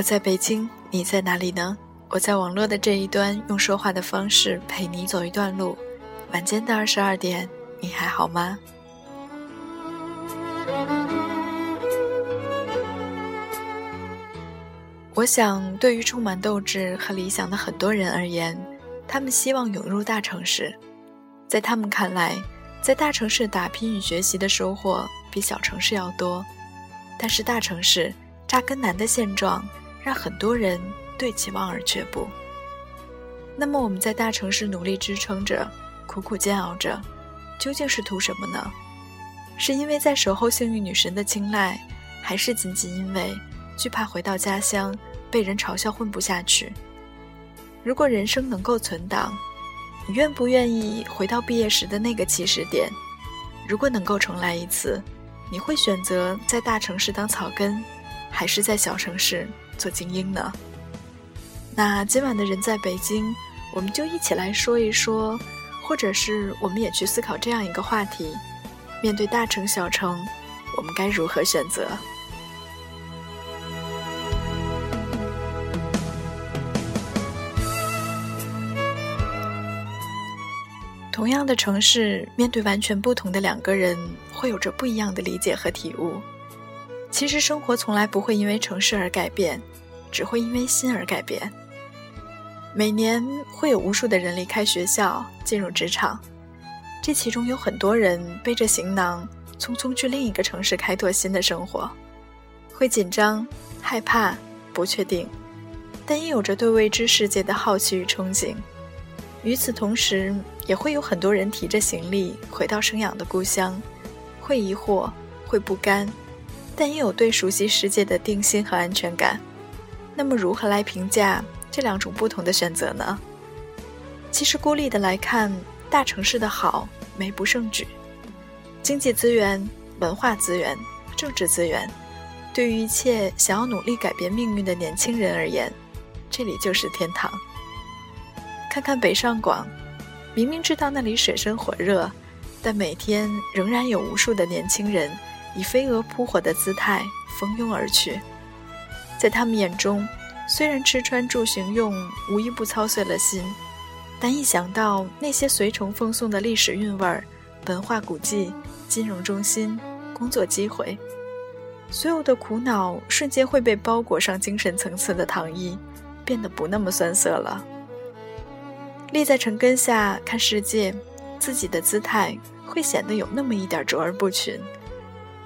我在北京，你在哪里呢？我在网络的这一端，用说话的方式陪你走一段路。晚间的二十二点，你还好吗？我想，对于充满斗志和理想的很多人而言，他们希望涌入大城市。在他们看来，在大城市打拼与学习的收获比小城市要多。但是，大城市扎根难的现状，让很多人对其望而却步。那么，我们在大城市努力支撑着，苦苦煎熬着，究竟是图什么呢？是因为在守候幸运女神的青睐，还是仅仅因为惧怕回到家乡被人嘲笑混不下去？如果人生能够存档，你愿不愿意回到毕业时的那个起始点？如果能够重来一次，你会选择在大城市当草根，还是在小城市做精英呢？那今晚的人在北京，我们就一起来说一说，或者是我们也去思考这样一个话题。面对大城小城，我们该如何选择？同样的城市，面对完全不同的两个人，会有着不一样的理解和体悟。其实，生活从来不会因为城市而改变，只会因为心而改变。每年会有无数的人离开学校，进入职场。这其中有很多人背着行囊，匆匆去另一个城市开拓新的生活，会紧张、害怕、不确定，但也有着对未知世界的好奇与憧憬。与此同时，也会有很多人提着行李回到生养的故乡，会疑惑，会不甘，但也有对熟悉世界的定心和安全感。那么，如何来评价这两种不同的选择呢？其实，孤立的来看。大城市的好没不胜举，经济资源、文化资源、政治资源，对于一切想要努力改变命运的年轻人而言，这里就是天堂。看看北上广，明明知道那里水深火热，但每天仍然有无数的年轻人以飞蛾扑火的姿态蜂拥而去。在他们眼中，虽然吃穿住行用无一不操碎了心。但一想到那些随从奉送的历史韵味、文化古迹、金融中心、工作机会，所有的苦恼瞬间会被包裹上精神层次的糖衣，变得不那么酸涩了。立在城根下看世界，自己的姿态会显得有那么一点卓而不群。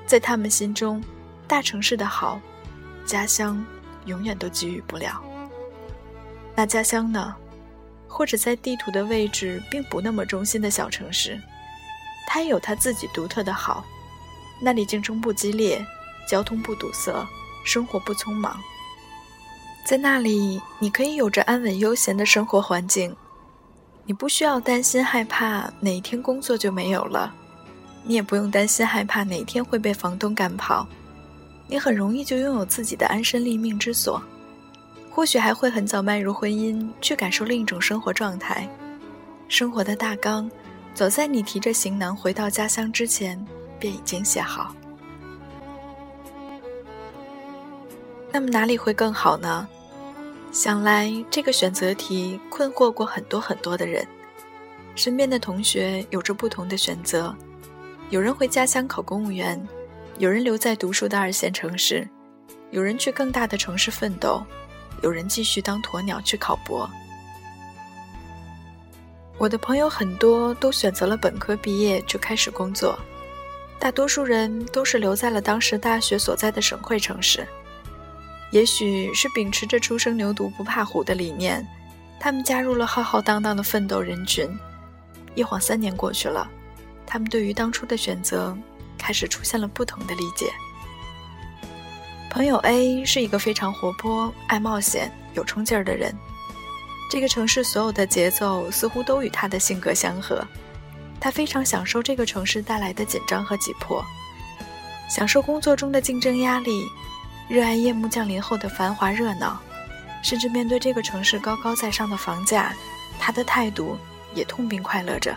在他们心中，大城市的好，家乡永远都给予不了。那家乡呢？或者在地图的位置并不那么中心的小城市，它也有它自己独特的好。那里竞争不激烈，交通不堵塞，生活不匆忙。在那里，你可以有着安稳悠闲的生活环境，你不需要担心害怕哪一天工作就没有了，你也不用担心害怕哪天会被房东赶跑，你很容易就拥有自己的安身立命之所。或许还会很早迈入婚姻，去感受另一种生活状态。生活的大纲，早在你提着行囊回到家乡之前，便已经写好。那么哪里会更好呢？想来这个选择题困惑过很多很多的人。身边的同学有着不同的选择，有人回家乡考公务员，有人留在读书的二线城市，有人去更大的城市奋斗。有人继续当鸵鸟去考博。我的朋友很多都选择了本科毕业就开始工作，大多数人都是留在了当时大学所在的省会城市。也许是秉持着“初生牛犊不怕虎”的理念，他们加入了浩浩荡荡的奋斗人群。一晃三年过去了，他们对于当初的选择开始出现了不同的理解。朋友 A 是一个非常活泼、爱冒险、有冲劲儿的人。这个城市所有的节奏似乎都与他的性格相合。他非常享受这个城市带来的紧张和急迫，享受工作中的竞争压力，热爱夜幕降临后的繁华热闹，甚至面对这个城市高高在上的房价，他的态度也痛并快乐着。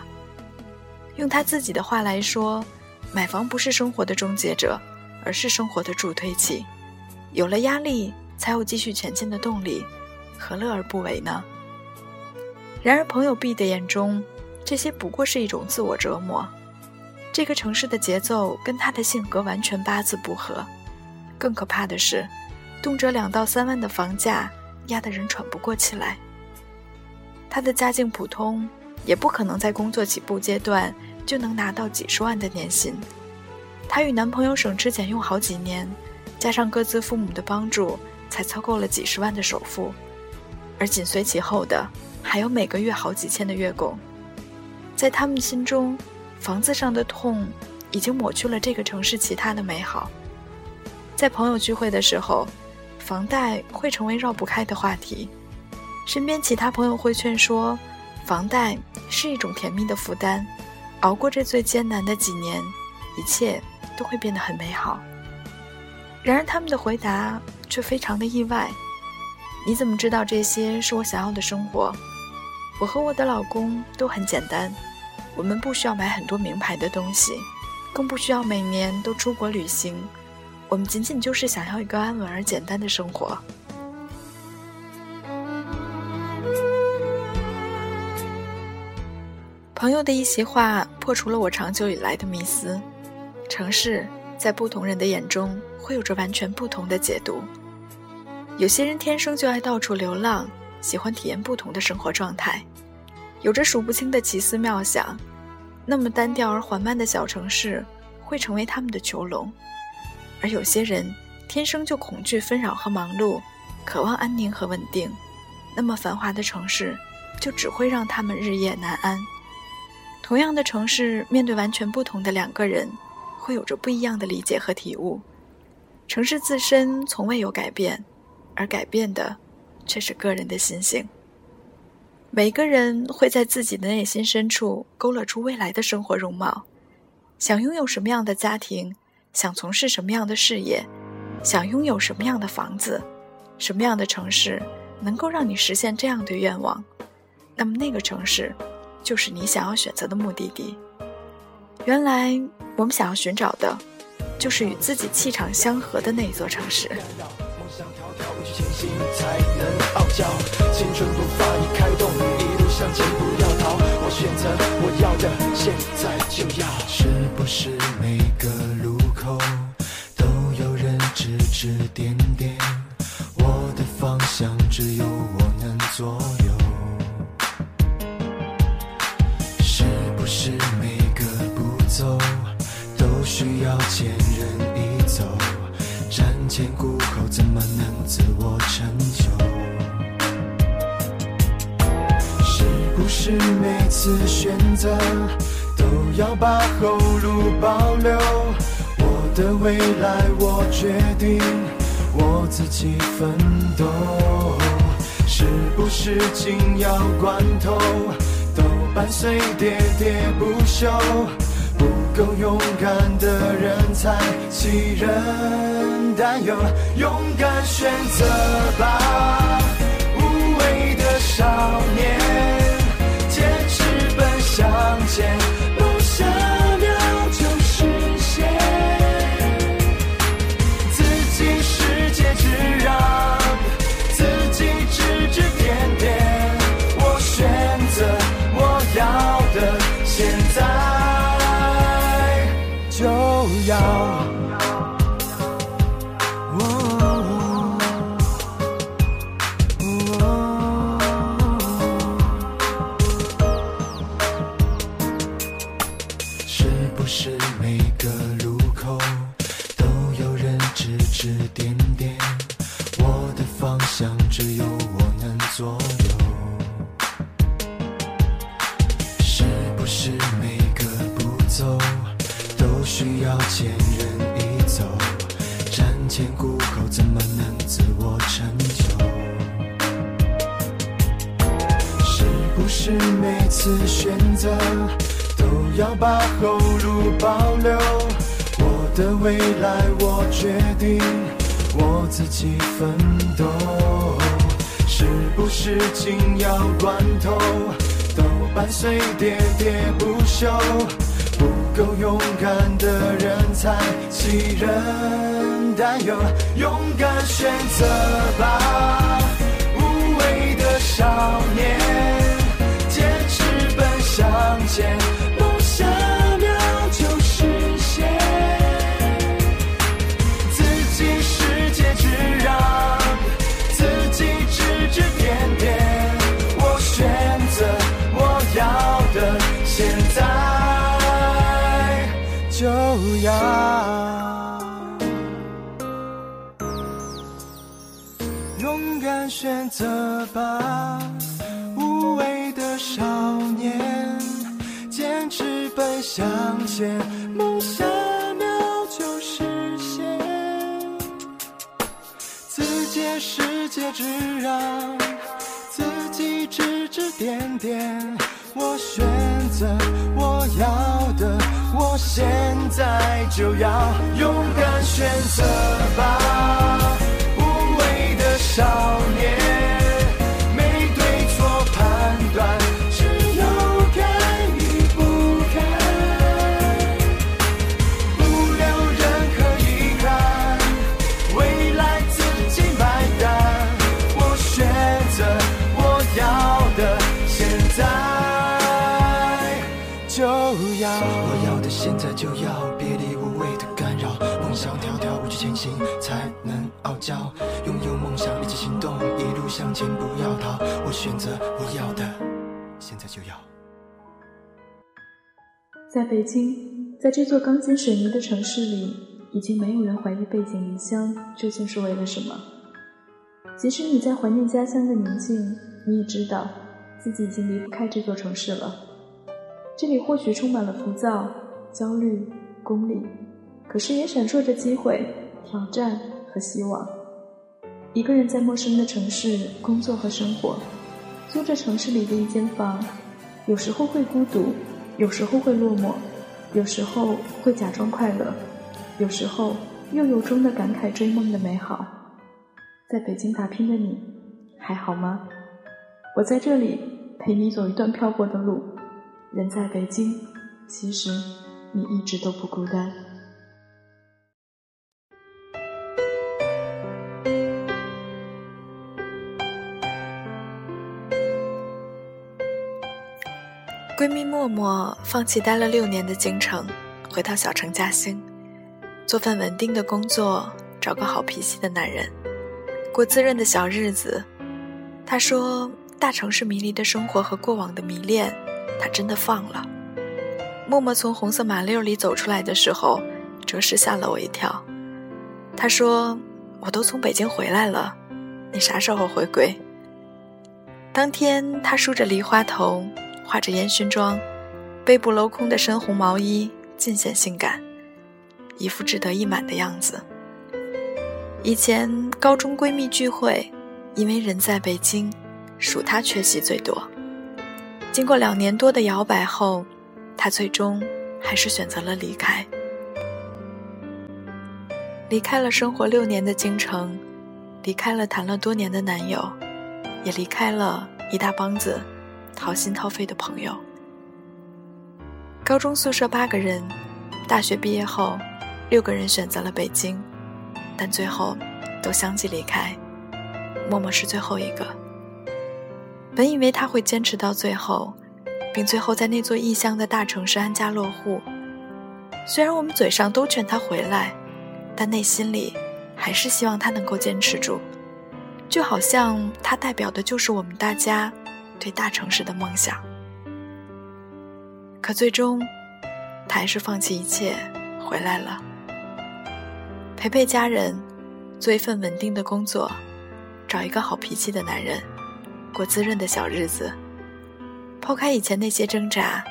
用他自己的话来说，买房不是生活的终结者，而是生活的助推器。有了压力，才有继续前进的动力，何乐而不为呢？然而，朋友 B 的眼中，这些不过是一种自我折磨。这个城市的节奏跟他的性格完全八字不合。更可怕的是，动辄两到三万的房价压得人喘不过气来。他的家境普通，也不可能在工作起步阶段就能拿到几十万的年薪。她与男朋友省吃俭用好几年，加上各自父母的帮助，才凑够了几十万的首付，而紧随其后的还有每个月好几千的月供。在他们心中，房子上的痛已经抹去了这个城市其他的美好。在朋友聚会的时候，房贷会成为绕不开的话题。身边其他朋友会劝说，房贷是一种甜蜜的负担，熬过这最艰难的几年，一切都会变得很美好。然而他们的回答却非常的意外。你怎么知道这些是我想要的生活？我和我的老公都很简单，我们不需要买很多名牌的东西，更不需要每年都出国旅行。我们仅仅就是想要一个安稳而简单的生活。朋友的一席话破除了我长久以来的迷思：城市在不同人的眼中会有着完全不同的解读。有些人天生就爱到处流浪，喜欢体验不同的生活状态，有着数不清的奇思妙想。那么单调而缓慢的小城市会成为他们的囚笼。而有些人天生就恐惧纷扰和忙碌，渴望安宁和稳定，那么繁华的城市就只会让他们日夜难安。同样的城市，面对完全不同的两个人，会有着不一样的理解和体悟。城市自身从未有改变，而改变的却是个人的心性。每个人会在自己的内心深处勾勒出未来的生活容貌，想拥有什么样的家庭。想从事什么样的事业，想拥有什么样的房子，什么样的城市能够让你实现这样的愿望，那么那个城市就是你想要选择的目的地。原来我们想要寻找的，就是与自己气场相合的那一座城市。是不是每个路？都次选择都要把后路保留？我的未来我决定，我自己奋斗。是不是紧要关头都伴随喋喋不休？不够勇敢的人才杞人担忧。勇敢选择吧，都要把后路保留，我的未来我决定，我自己奋斗。是不是紧要关头都伴随喋喋不休？不够勇敢的人才欺人。担忧，勇敢选择吧，无畏的少年，前，是让，自己指指点点，我选择我要的，我现在就要勇敢选择吧。无谓的伤拥有梦想，立即行动，一路向前，不要逃。我选择我要的，现在就要。在北京，在这座钢筋水泥的城市里，已经没有人怀疑背井离乡究竟是为了什么。即使你在怀念家乡的宁静，你也知道自己已经离不开这座城市了。这里或许充满了浮躁、焦虑、功利，可是也闪烁着机会、挑战和希望。一个人在陌生的城市工作和生活，租着城市里的一间房，有时候会孤独，有时候会落寞，有时候会假装快乐，有时候又由衷的感慨追梦的美好。在北京打拼的你，还好吗？我在这里陪你走一段漂泊的路。人在北京，其实你一直都不孤单。闺蜜默默放弃待了六年的京城，回到小城嘉兴，做份稳定的工作，找个好脾气的男人，过滋润的小日子。她说：“大城市迷离的生活和过往的迷恋，她真的放了。”默默从红色马六里走出来的时候，着实吓了我一跳。她说：“我都从北京回来了，你啥时候回归？”当天，她梳着梨花头。画着烟熏妆，背部镂空的深红毛衣尽显性感，一副志得意满的样子。以前高中闺蜜聚会，因为人在北京，属她缺席最多。经过两年多的摇摆后，她最终还是选择了离开，离开了生活六年的京城，离开了谈了多年的男友，也离开了一大帮子。掏心掏肺的朋友。高中宿舍八个人，大学毕业后，六个人选择了北京，但最后都相继离开。默默是最后一个。本以为他会坚持到最后，并最后在那座异乡的大城市安家落户。虽然我们嘴上都劝他回来，但内心里还是希望他能够坚持住，就好像他代表的就是我们大家。对大城市的梦想，可最终，他还是放弃一切回来了，陪陪家人，做一份稳定的工作，找一个好脾气的男人，过滋润的小日子。抛开以前那些挣扎，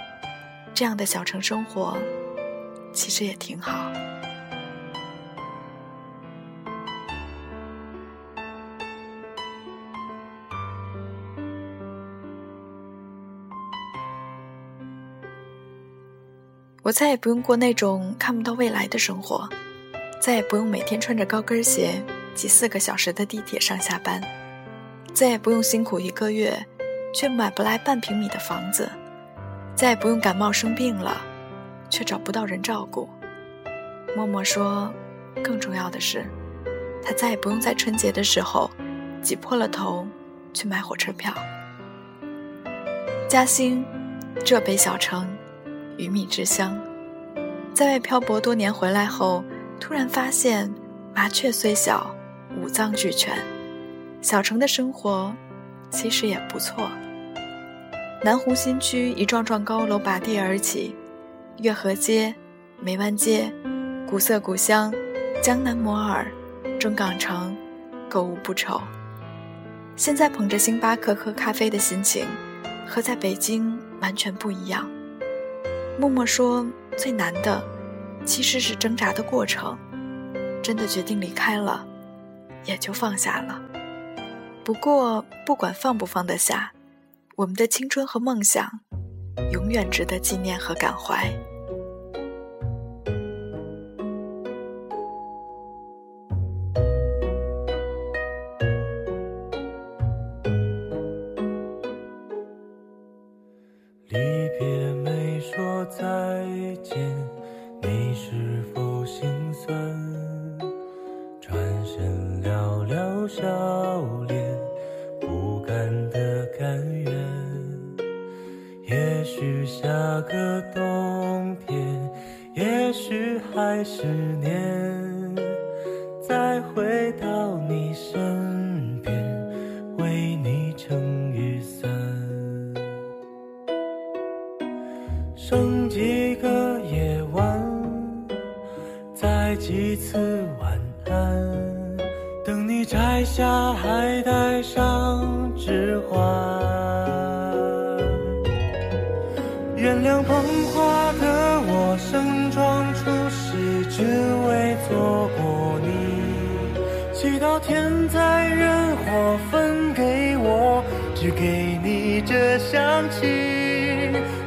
这样的小城生活，其实也挺好。我再也不用过那种看不到未来的生活，再也不用每天穿着高跟鞋挤四个小时的地铁上下班，再也不用辛苦一个月却买不来半平米的房子，再也不用感冒生病了却找不到人照顾。默默说，更重要的是，他再也不用在春节的时候挤破了头去买火车票。嘉兴，浙北小城，鱼米之乡，在外漂泊多年回来后，突然发现麻雀虽小，五脏俱全，小城的生活其实也不错。南湖新区一幢幢高楼拔地而起，月河街、梅湾街、古色古香、江南摩尔。中港城，购物不愁。现在捧着星巴克喝咖啡的心情，和在北京完全不一样。默默说，最难的其实是挣扎的过程。真的决定离开了，也就放下了。不过，不管放不放得下，我们的青春和梦想，永远值得纪念和感怀。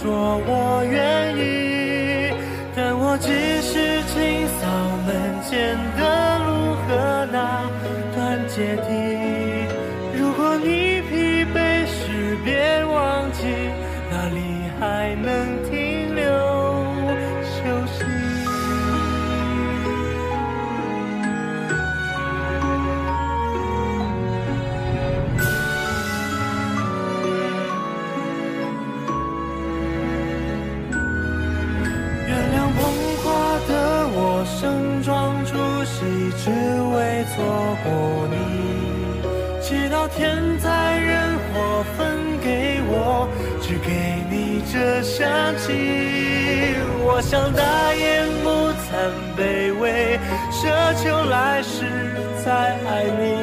说我愿这香气。我想大言不惭卑微，奢求来世再爱你。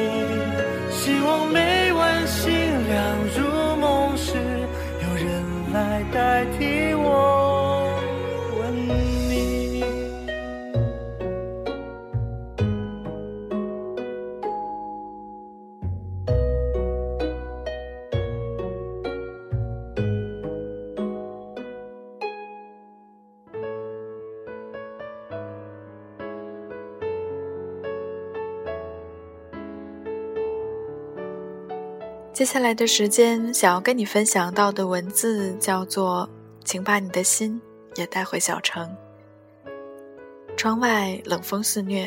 接下来的时间，想要跟你分享到的文字叫做“请把你的心也带回小城”。窗外冷风肆虐，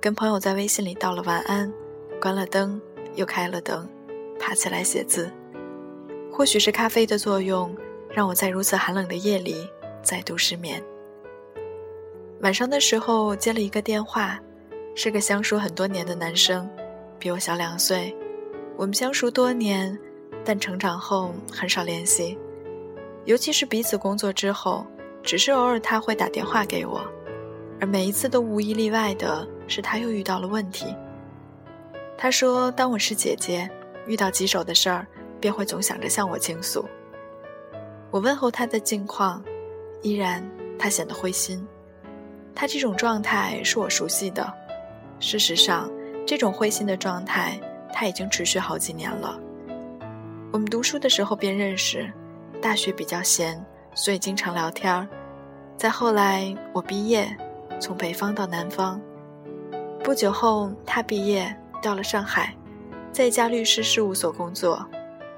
跟朋友在微信里道了晚安，关了灯，又开了灯，爬起来写字。或许是咖啡的作用，让我在如此寒冷的夜里再度失眠。晚上的时候接了一个电话，是个相熟很多年的男生，比我小两岁。我们相熟多年，但成长后很少联系，尤其是彼此工作之后，只是偶尔他会打电话给我，而每一次都无一例外的是他又遇到了问题。他说：“当我是姐姐，遇到棘手的事儿，便会总想着向我倾诉。”我问候他的近况，依然他显得灰心。他这种状态是我熟悉的，事实上，这种灰心的状态。他已经持续好几年了。我们读书的时候便认识，大学比较闲，所以经常聊天儿。再后来，我毕业，从北方到南方。不久后，他毕业到了上海，在一家律师事务所工作，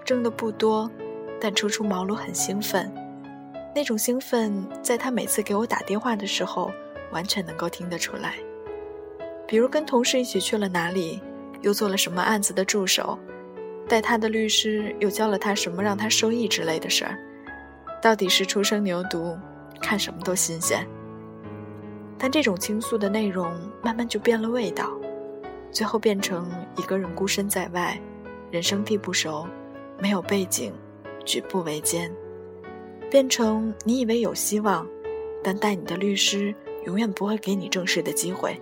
挣的不多，但初出茅庐很兴奋。那种兴奋，在他每次给我打电话的时候，完全能够听得出来。比如跟同事一起去了哪里。又做了什么案子的助手，带他的律师又教了他什么让他受益之类的事儿，到底是初生牛犊，看什么都新鲜。但这种倾诉的内容慢慢就变了味道，最后变成一个人孤身在外，人生地不熟，没有背景，举步维艰，变成你以为有希望，但带你的律师永远不会给你正式的机会，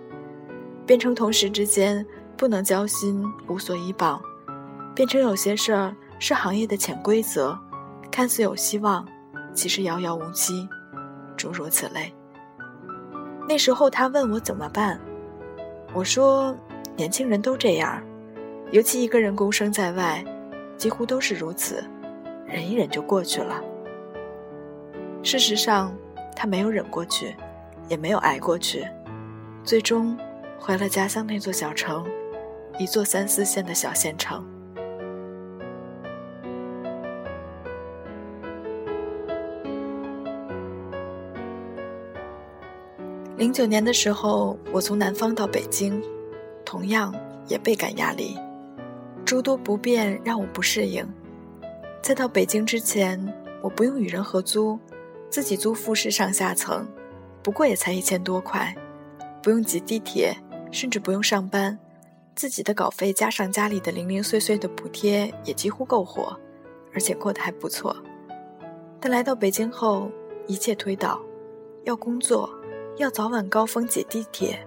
变成同事之间。不能交心，无所依傍，变成有些事儿是行业的潜规则，看似有希望，其实遥遥无期，诸如此类。那时候他问我怎么办，我说年轻人都这样，尤其一个人孤身在外，几乎都是如此，忍一忍就过去了。事实上，他没有忍过去，也没有挨过去，最终回了家乡那座小城。一座三四线的小县城。零九年的时候，我从南方到北京，同样也倍感压力，诸多不便让我不适应。在到北京之前，我不用与人合租，自己租复式上下层，不过也才一千多块，不用挤地铁，甚至不用上班。自己的稿费加上家里的零零碎碎的补贴，也几乎够活，而且过得还不错。但来到北京后，一切推倒，要工作，要早晚高峰挤地铁，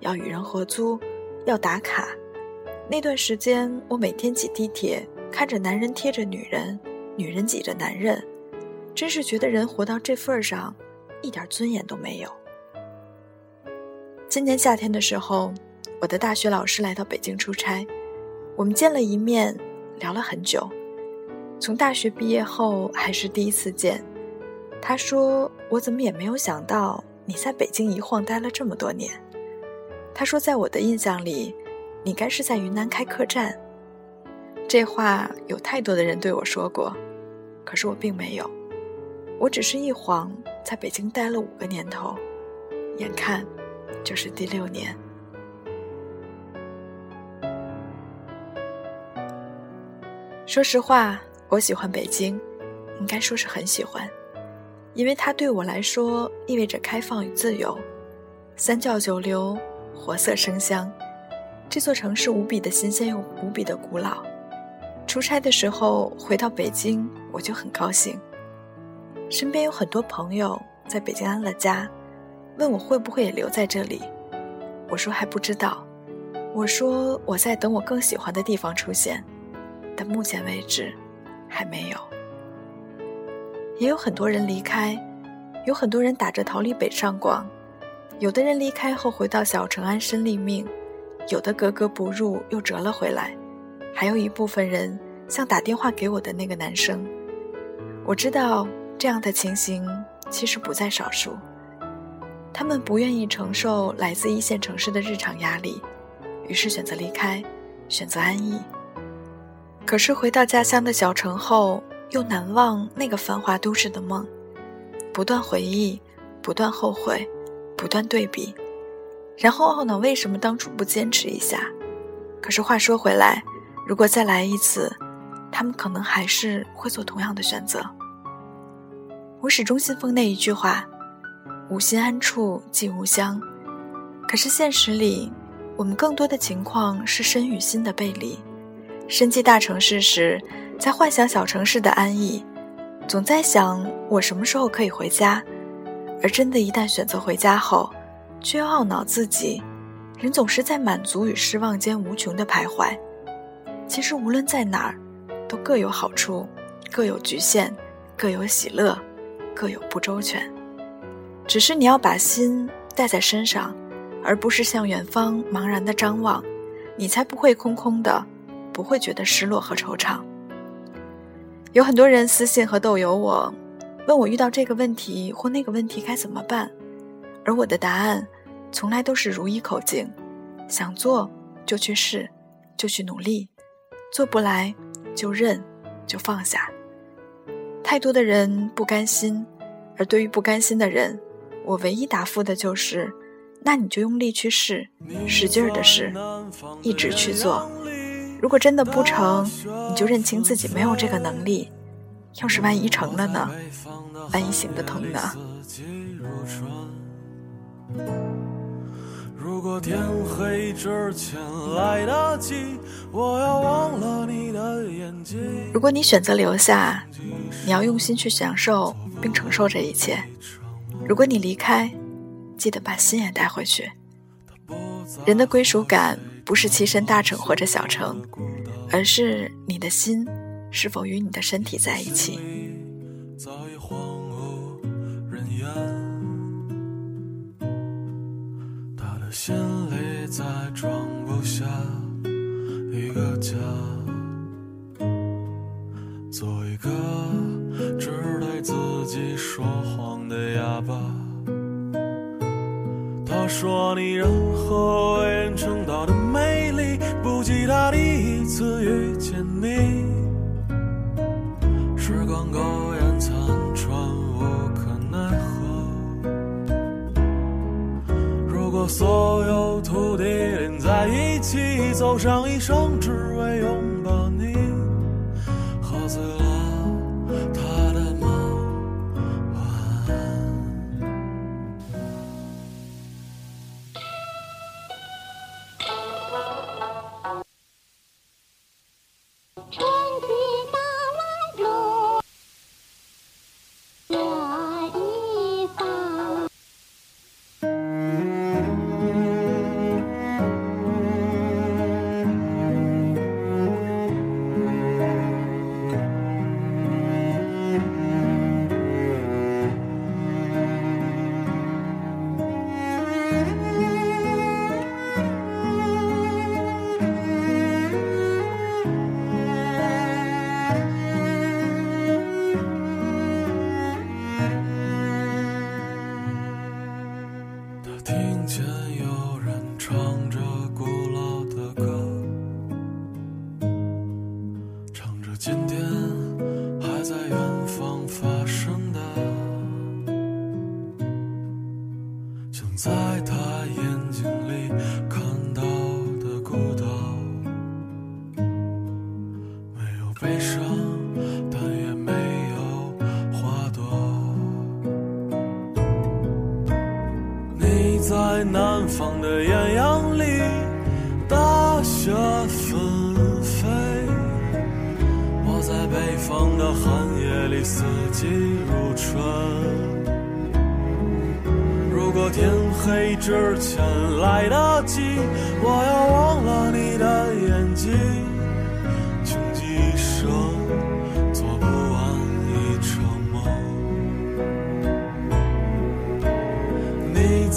要与人合租，要打卡。那段时间，我每天挤地铁，看着男人贴着女人，女人挤着男人，真是觉得人活到这份上，一点尊严都没有。今年夏天的时候。我的大学老师来到北京出差，我们见了一面，聊了很久。从大学毕业后还是第一次见。他说：“我怎么也没有想到你在北京一晃待了这么多年。”他说：“在我的印象里，你该是在云南开客栈。”这话有太多的人对我说过，可是我并没有。我只是一晃在北京待了五个年头，眼看就是第六年。说实话，我喜欢北京，应该说是很喜欢，因为它对我来说意味着开放与自由，三教九流，活色生香。这座城市无比的新鲜又无比的古老。出差的时候回到北京，我就很高兴。身边有很多朋友在北京安了家，问我会不会也留在这里。我说还不知道。我说我在等我更喜欢的地方出现。但目前为止，还没有。也有很多人离开，有很多人打着逃离北上广，有的人离开后回到小城安身立命，有的格格不入又折了回来，还有一部分人像打电话给我的那个男生。我知道这样的情形其实不在少数，他们不愿意承受来自一线城市的日常压力，于是选择离开，选择安逸。可是回到家乡的小城后，又难忘那个繁华都市的梦，不断回忆，不断后悔，不断对比，然后懊恼为什么当初不坚持一下。可是话说回来，如果再来一次，他们可能还是会做同样的选择。我始终信奉那一句话：“无心安处即无乡。”可是现实里，我们更多的情况是身与心的背离。身际大城市时，在幻想小城市的安逸，总在想我什么时候可以回家；而真的，一旦选择回家后，却又懊恼自己。人总是在满足与失望间无穷的徘徊。其实，无论在哪儿，都各有好处，各有局限，各有喜乐，各有不周全。只是你要把心带在身上，而不是向远方茫然的张望，你才不会空空的。不会觉得失落和惆怅。有很多人私信和豆友我，问我遇到这个问题或那个问题该怎么办，而我的答案从来都是如一口径：想做就去试，就去努力；做不来就认，就放下。太多的人不甘心，而对于不甘心的人，我唯一答复的就是：那你就用力去试，使劲儿的试，一直去做。如果真的不成，你就认清自己没有这个能力。要是万一成了呢？万一行得通呢？如果天黑之前来得及，我要忘了你的眼睛。如果你选择留下，你要用心去享受并承受这一切。如果你离开，记得把心也带回去。人的归属感。不是栖身大城或者小城，而是你的心是否与你的身体在一起。他的心里再装不下一个家，做一个只对自己说谎的哑巴。他说你任何起，走上一生，只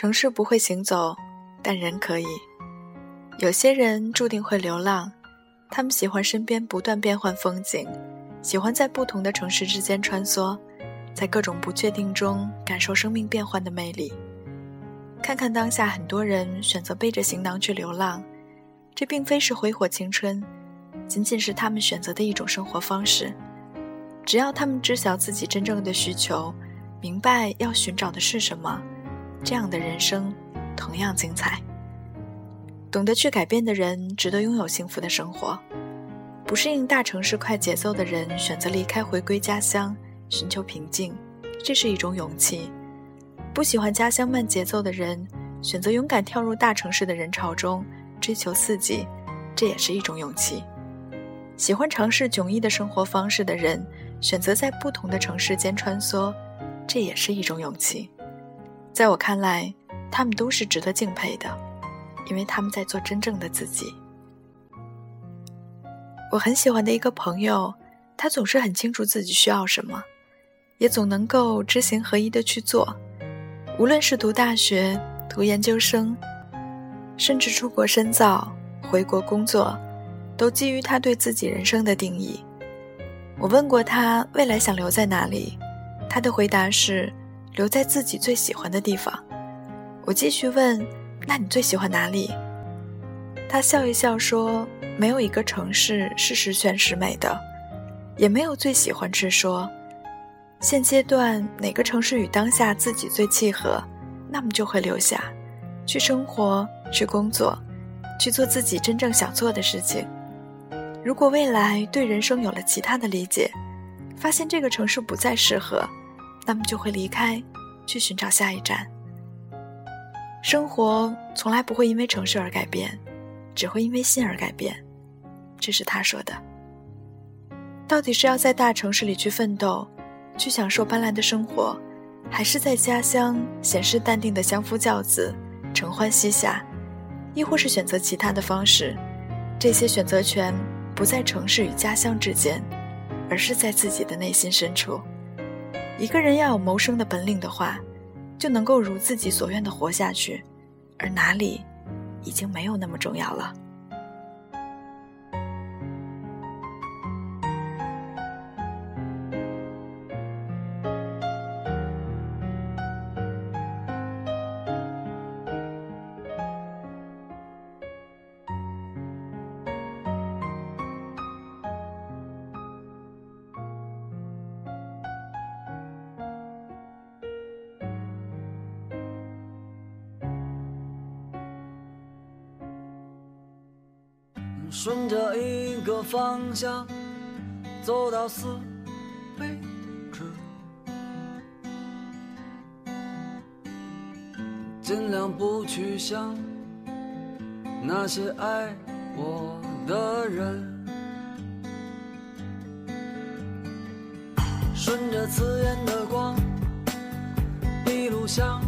城市不会行走，但人可以。有些人注定会流浪，他们喜欢身边不断变换风景，喜欢在不同的城市之间穿梭，在各种不确定中感受生命变换的魅力。看看当下，很多人选择背着行囊去流浪，这并非是挥霍青春，仅仅是他们选择的一种生活方式。只要他们知晓自己真正的需求，明白要寻找的是什么，这样的人生同样精彩。懂得去改变的人，值得拥有幸福的生活。不适应大城市快节奏的人，选择离开，回归家乡，寻求平静，这是一种勇气。不喜欢家乡慢节奏的人，选择勇敢跳入大城市的人潮中，追求刺激，这也是一种勇气。喜欢尝试迥异的生活方式的人，选择在不同的城市间穿梭，这也是一种勇气。在我看来，他们都是值得敬佩的，因为他们在做真正的自己。我很喜欢的一个朋友，他总是很清楚自己需要什么，也总能够知行合一的去做。无论是读大学、读研究生，甚至出国深造、回国工作，都基于他对自己人生的定义。我问过他未来想留在哪里，他的回答是留在自己最喜欢的地方。我继续问：“那你最喜欢哪里？”他笑一笑说：“没有一个城市是十全十美的，也没有最喜欢之说。”现阶段哪个城市与当下自己最契合，那么就会留下，去生活，去工作，去做自己真正想做的事情。如果未来对人生有了其他的理解，发现这个城市不再适合，那么就会离开，去寻找下一站。生活从来不会因为城市而改变，只会因为心而改变。这是他说的。到底是要在大城市里去奋斗？去享受斑斓的生活，还是在家乡显示淡定的相夫教子、承欢膝下，亦或是选择其他的方式？这些选择权不在城市与家乡之间，而是在自己的内心深处。一个人要有谋生的本领的话，就能够如自己所愿的活下去，而哪里，已经没有那么重要了。顺着一个方向走到死为止，尽量不去想那些爱我的人，顺着刺眼的光一路向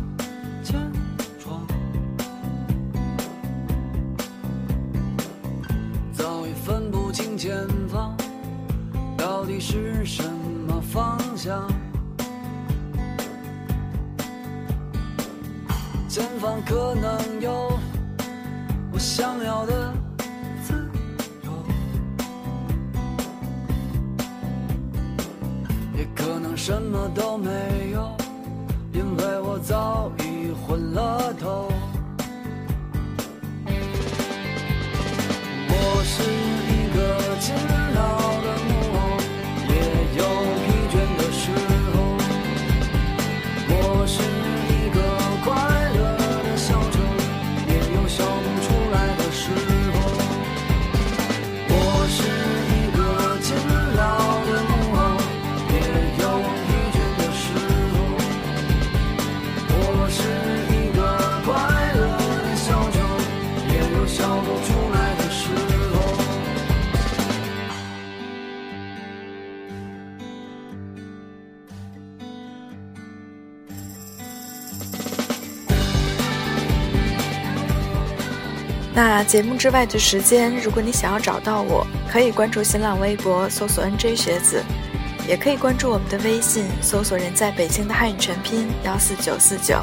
什么都没有，因为我早已昏了头。我是一个。那节目之外的时间，如果你想要找到我，可以关注新浪微博搜索 “nj 学子”，也可以关注我们的微信搜索“人在北京”的汉语全拼幺四九四九。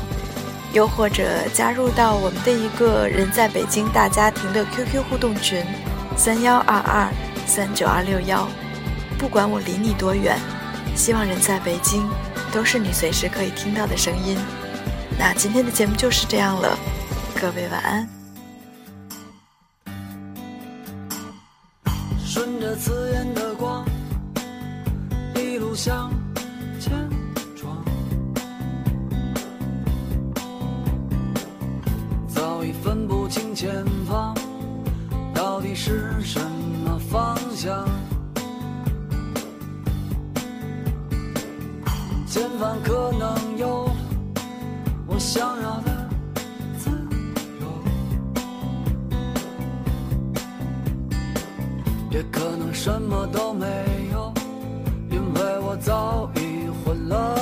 又或者加入到我们的一个人在北京大家庭的 QQ 互动群，三幺二二三九二六幺。不管我离你多远，希望人在北京都是你随时可以听到的声音。那今天的节目就是这样了，各位晚安。刺眼的光，一路向也可能什么都没有因为我早已混了。